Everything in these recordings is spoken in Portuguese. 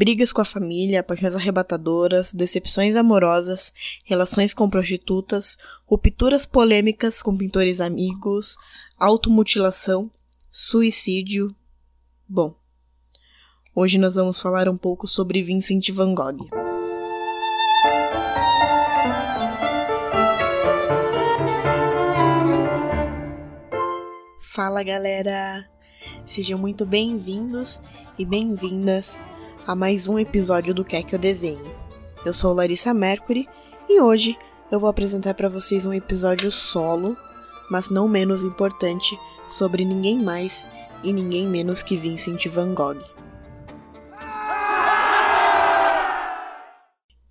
brigas com a família, paixões arrebatadoras, decepções amorosas, relações com prostitutas, rupturas polêmicas com pintores amigos, automutilação, suicídio. Bom, hoje nós vamos falar um pouco sobre Vincent van Gogh. Fala galera! Sejam muito bem-vindos e bem-vindas a mais um episódio do Quer Que Eu Desenhe. Eu sou Larissa Mercury e hoje eu vou apresentar para vocês um episódio solo, mas não menos importante, sobre ninguém mais e ninguém menos que Vincent van Gogh.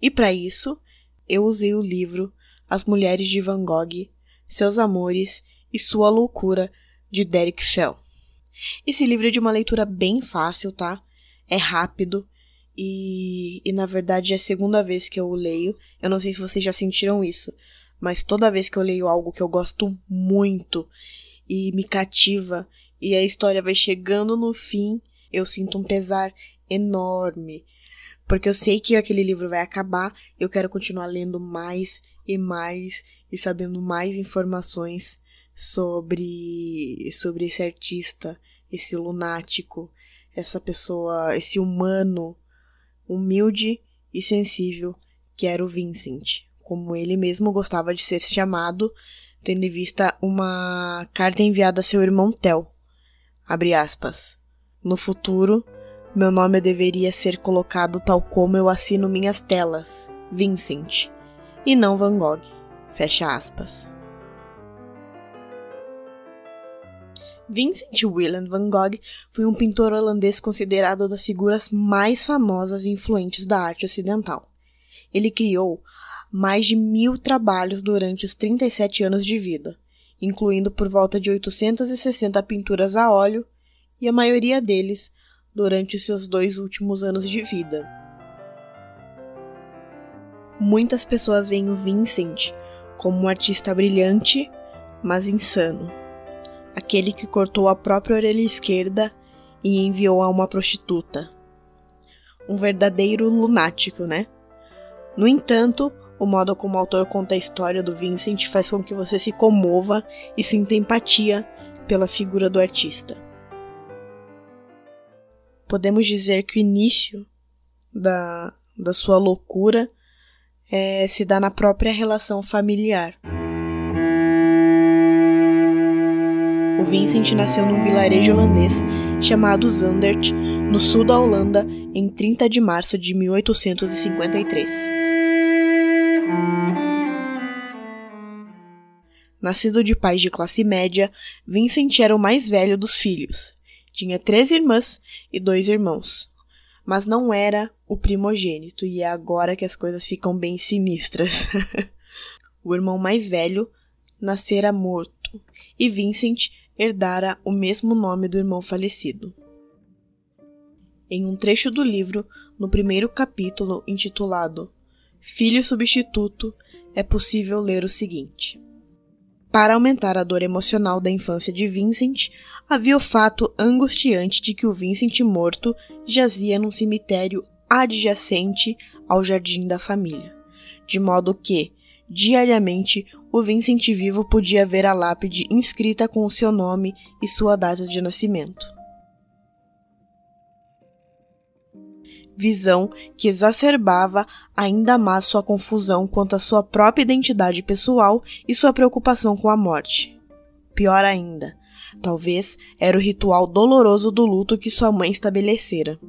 E para isso, eu usei o livro As Mulheres de Van Gogh, Seus Amores e Sua Loucura de Derek Fell. Esse livro é de uma leitura bem fácil, tá? É rápido e, e na verdade é a segunda vez que eu o leio. Eu não sei se vocês já sentiram isso, mas toda vez que eu leio algo que eu gosto muito e me cativa e a história vai chegando no fim, eu sinto um pesar enorme. Porque eu sei que aquele livro vai acabar, eu quero continuar lendo mais e mais e sabendo mais informações sobre sobre esse artista, esse lunático, essa pessoa, esse humano humilde e sensível que era o Vincent, como ele mesmo gostava de ser chamado, tendo em vista uma carta enviada a seu irmão Tel. Abre aspas. No futuro, meu nome deveria ser colocado tal como eu assino minhas telas, Vincent, e não Van Gogh. Fecha aspas. Vincent Willem van Gogh foi um pintor holandês considerado das figuras mais famosas e influentes da arte ocidental. Ele criou mais de mil trabalhos durante os 37 anos de vida, incluindo por volta de 860 pinturas a óleo e a maioria deles durante seus dois últimos anos de vida. Muitas pessoas veem o Vincent como um artista brilhante, mas insano aquele que cortou a própria orelha esquerda e enviou a uma prostituta. Um verdadeiro lunático, né? No entanto, o modo como o autor conta a história do Vincent faz com que você se comova e sinta empatia pela figura do artista. Podemos dizer que o início da, da sua loucura é, se dá na própria relação familiar. O Vincent nasceu num vilarejo holandês chamado Zandert, no sul da Holanda, em 30 de março de 1853. Nascido de pais de classe média, Vincent era o mais velho dos filhos. Tinha três irmãs e dois irmãos. Mas não era o primogênito, e é agora que as coisas ficam bem sinistras. o irmão mais velho nascera morto, e Vincent herdara o mesmo nome do irmão falecido. Em um trecho do livro, no primeiro capítulo, intitulado Filho Substituto, é possível ler o seguinte: Para aumentar a dor emocional da infância de Vincent, havia o fato angustiante de que o Vincent morto jazia num cemitério adjacente ao jardim da família, de modo que, diariamente, o Vincent vivo podia ver a lápide inscrita com o seu nome e sua data de nascimento. Visão que exacerbava ainda mais sua confusão quanto à sua própria identidade pessoal e sua preocupação com a morte. Pior ainda, talvez era o ritual doloroso do luto que sua mãe estabelecera.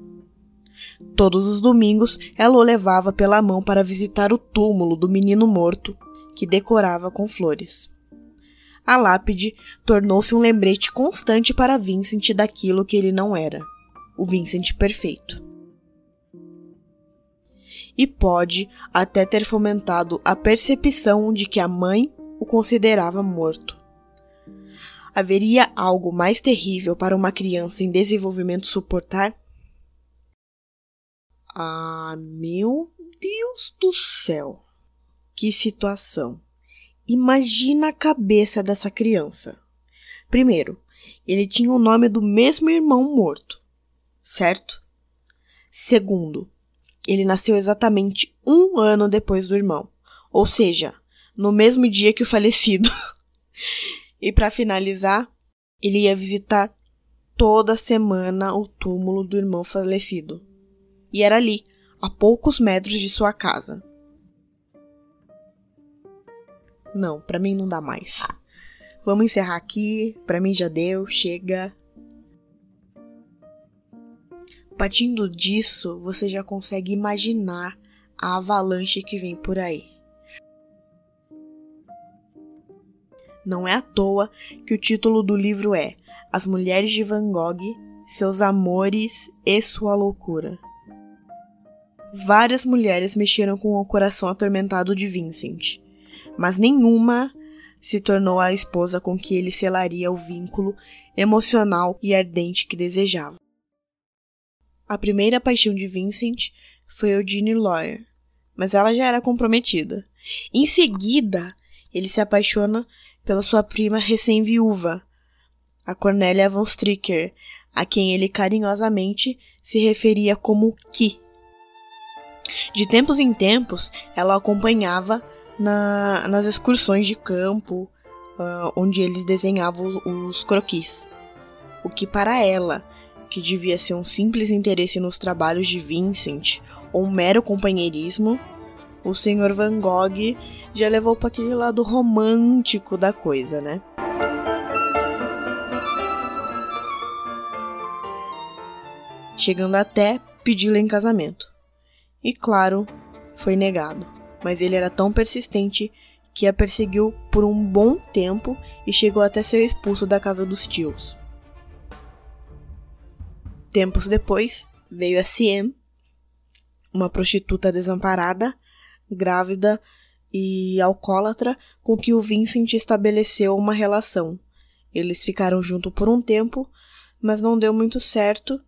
Todos os domingos ela o levava pela mão para visitar o túmulo do menino morto que decorava com flores. A lápide tornou-se um lembrete constante para Vincent daquilo que ele não era, o Vincent perfeito. E pode até ter fomentado a percepção de que a mãe o considerava morto. Haveria algo mais terrível para uma criança em desenvolvimento suportar? Ah, meu Deus do céu! Que situação! Imagina a cabeça dessa criança. Primeiro, ele tinha o nome do mesmo irmão morto, certo? Segundo, ele nasceu exatamente um ano depois do irmão, ou seja, no mesmo dia que o falecido. e para finalizar, ele ia visitar toda semana o túmulo do irmão falecido. E era ali, a poucos metros de sua casa. Não, para mim não dá mais. Vamos encerrar aqui, para mim já deu, chega. Partindo disso, você já consegue imaginar a avalanche que vem por aí. Não é à toa que o título do livro é As Mulheres de Van Gogh, Seus Amores e Sua Loucura. Várias mulheres mexeram com o coração atormentado de Vincent, mas nenhuma se tornou a esposa com que ele selaria o vínculo emocional e ardente que desejava. A primeira paixão de Vincent foi Eugene Lawyer, mas ela já era comprometida. Em seguida, ele se apaixona pela sua prima recém-viúva, a Cornélia von Stricker, a quem ele carinhosamente se referia como Ki. De tempos em tempos, ela acompanhava na, nas excursões de campo, uh, onde eles desenhavam os croquis. O que para ela que devia ser um simples interesse nos trabalhos de Vincent ou um mero companheirismo, o Sr. Van Gogh já levou para aquele lado romântico da coisa, né? Chegando até pedi-la em casamento. E claro, foi negado. Mas ele era tão persistente que a perseguiu por um bom tempo e chegou até ser expulso da casa dos tios. Tempos depois, veio a Ciem, uma prostituta desamparada, grávida e alcoólatra, com que o Vincent estabeleceu uma relação. Eles ficaram juntos por um tempo, mas não deu muito certo,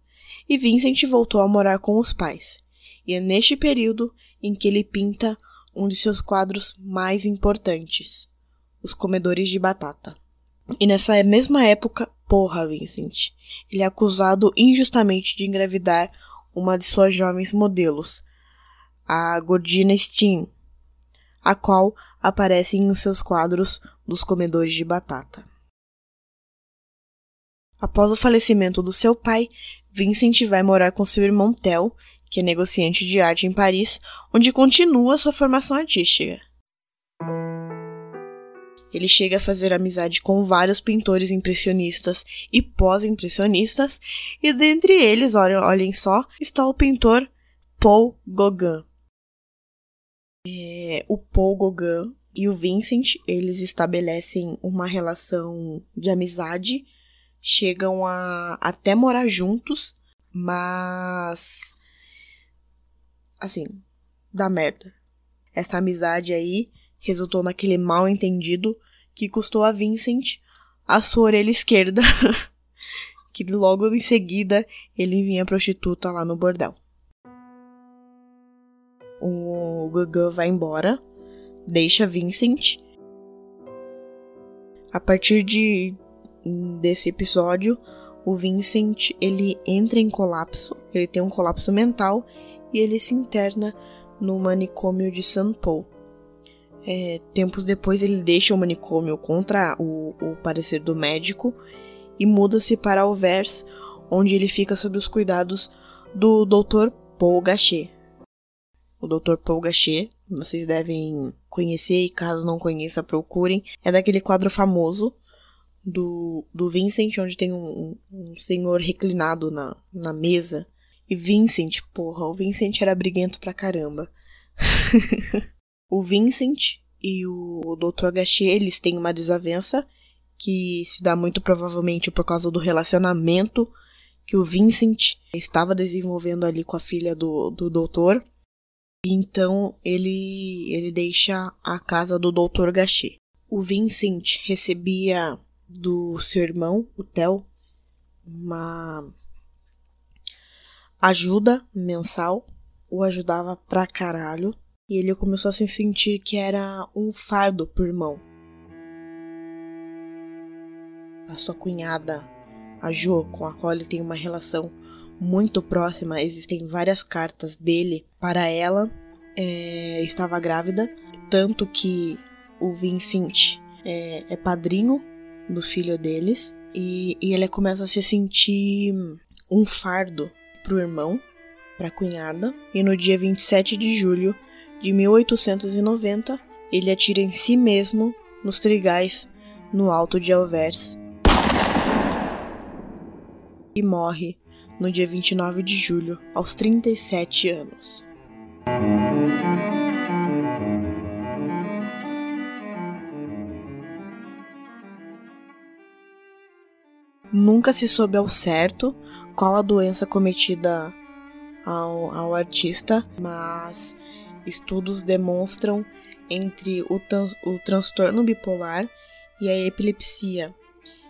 e Vincent voltou a morar com os pais. E é neste período em que ele pinta um de seus quadros mais importantes, Os Comedores de Batata. E nessa mesma época, porra, Vincent, ele é acusado injustamente de engravidar uma de suas jovens modelos, a Gordina Steen, a qual aparece em seus quadros dos comedores de batata. Após o falecimento do seu pai, Vincent vai morar com seu irmão Theo, que é negociante de arte em Paris, onde continua sua formação artística. Ele chega a fazer amizade com vários pintores impressionistas e pós-impressionistas, e dentre eles, olhem só, está o pintor Paul Gauguin. É, o Paul Gauguin e o Vincent, eles estabelecem uma relação de amizade, chegam a até morar juntos, mas assim, dá merda. Essa amizade aí resultou naquele mal entendido que custou a Vincent a sua orelha esquerda, que logo em seguida ele vinha prostituta lá no bordel. O Gugu vai embora, deixa Vincent. A partir de desse episódio, o Vincent ele entra em colapso, ele tem um colapso mental e ele se interna no manicômio de St. Paul. É, tempos depois ele deixa o manicômio contra o, o parecer do médico e muda-se para Alvers, onde ele fica sob os cuidados do Dr. Paul Gachet. O Dr. Paul Gachet, vocês devem conhecer e caso não conheça, procurem. É daquele quadro famoso do, do Vincent, onde tem um, um senhor reclinado na, na mesa. E Vincent, porra, o Vincent era briguento pra caramba. O Vincent e o Dr. Gachet, eles têm uma desavença que se dá muito provavelmente por causa do relacionamento que o Vincent estava desenvolvendo ali com a filha do, do doutor. Então ele, ele deixa a casa do Dr. Gachet. O Vincent recebia do seu irmão, o Theo, uma ajuda mensal. O ajudava pra caralho e ele começou a se sentir que era um fardo pro irmão. A sua cunhada, a Jo, com a qual ele tem uma relação muito próxima, existem várias cartas dele para ela. É, estava grávida, tanto que o Vincent é, é padrinho do filho deles e, e ele começa a se sentir um fardo pro irmão, pra cunhada, e no dia 27 de julho de 1890 ele atira em si mesmo nos trigais no alto de Alvers e morre no dia 29 de julho, aos 37 anos. Nunca se soube ao certo qual a doença cometida ao, ao artista, mas estudos demonstram entre o, o transtorno bipolar e a epilepsia.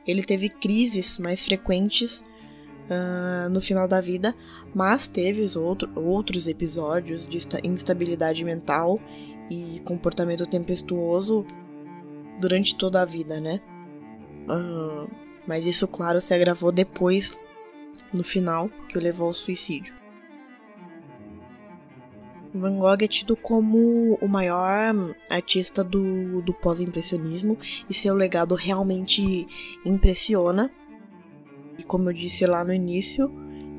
Ele teve crises mais frequentes uh, no final da vida, mas teve outro, outros episódios de instabilidade mental e comportamento tempestuoso durante toda a vida, né? Uh, mas isso, claro, se agravou depois, no final, que o levou ao suicídio. Van Gogh é tido como o maior artista do, do pós-impressionismo e seu legado realmente impressiona. E como eu disse lá no início,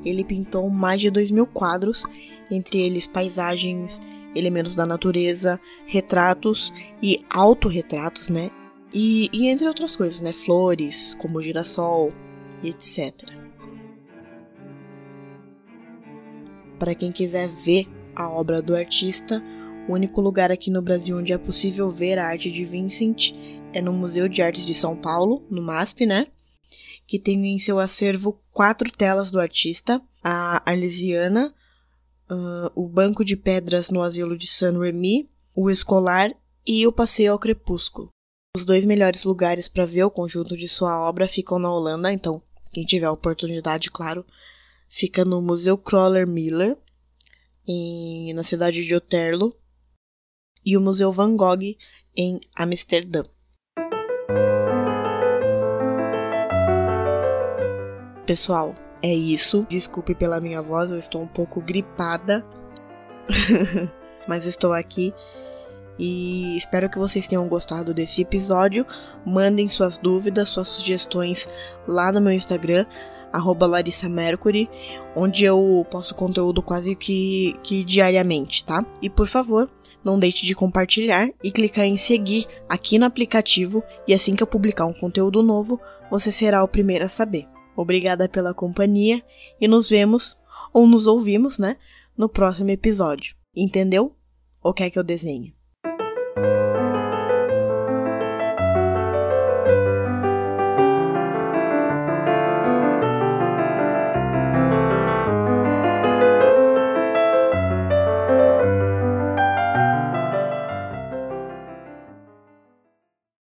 ele pintou mais de dois mil quadros, entre eles paisagens, elementos da natureza, retratos e autorretratos, né? E, e entre outras coisas, né? Flores, como girassol e etc. Para quem quiser ver a obra do artista, o único lugar aqui no Brasil onde é possível ver a arte de Vincent é no Museu de Artes de São Paulo, no MASP, né? Que tem em seu acervo quatro telas do artista: a Arlesiana, uh, o Banco de Pedras no Asilo de Saint-Remy, o Escolar e o Passeio ao Crepúsculo. Os dois melhores lugares para ver o conjunto de sua obra ficam na Holanda, então quem tiver a oportunidade, claro, fica no Museu Kroller Miller, em, na cidade de Oterlo, e o Museu Van Gogh em Amsterdã. Pessoal, é isso. Desculpe pela minha voz, eu estou um pouco gripada. Mas estou aqui e espero que vocês tenham gostado desse episódio. Mandem suas dúvidas, suas sugestões lá no meu Instagram, Larissa Mercury, onde eu posto conteúdo quase que, que diariamente, tá? E por favor, não deixe de compartilhar e clicar em seguir aqui no aplicativo, e assim que eu publicar um conteúdo novo, você será o primeiro a saber. Obrigada pela companhia e nos vemos, ou nos ouvimos, né, no próximo episódio. Entendeu? Ou quer que eu desenhe?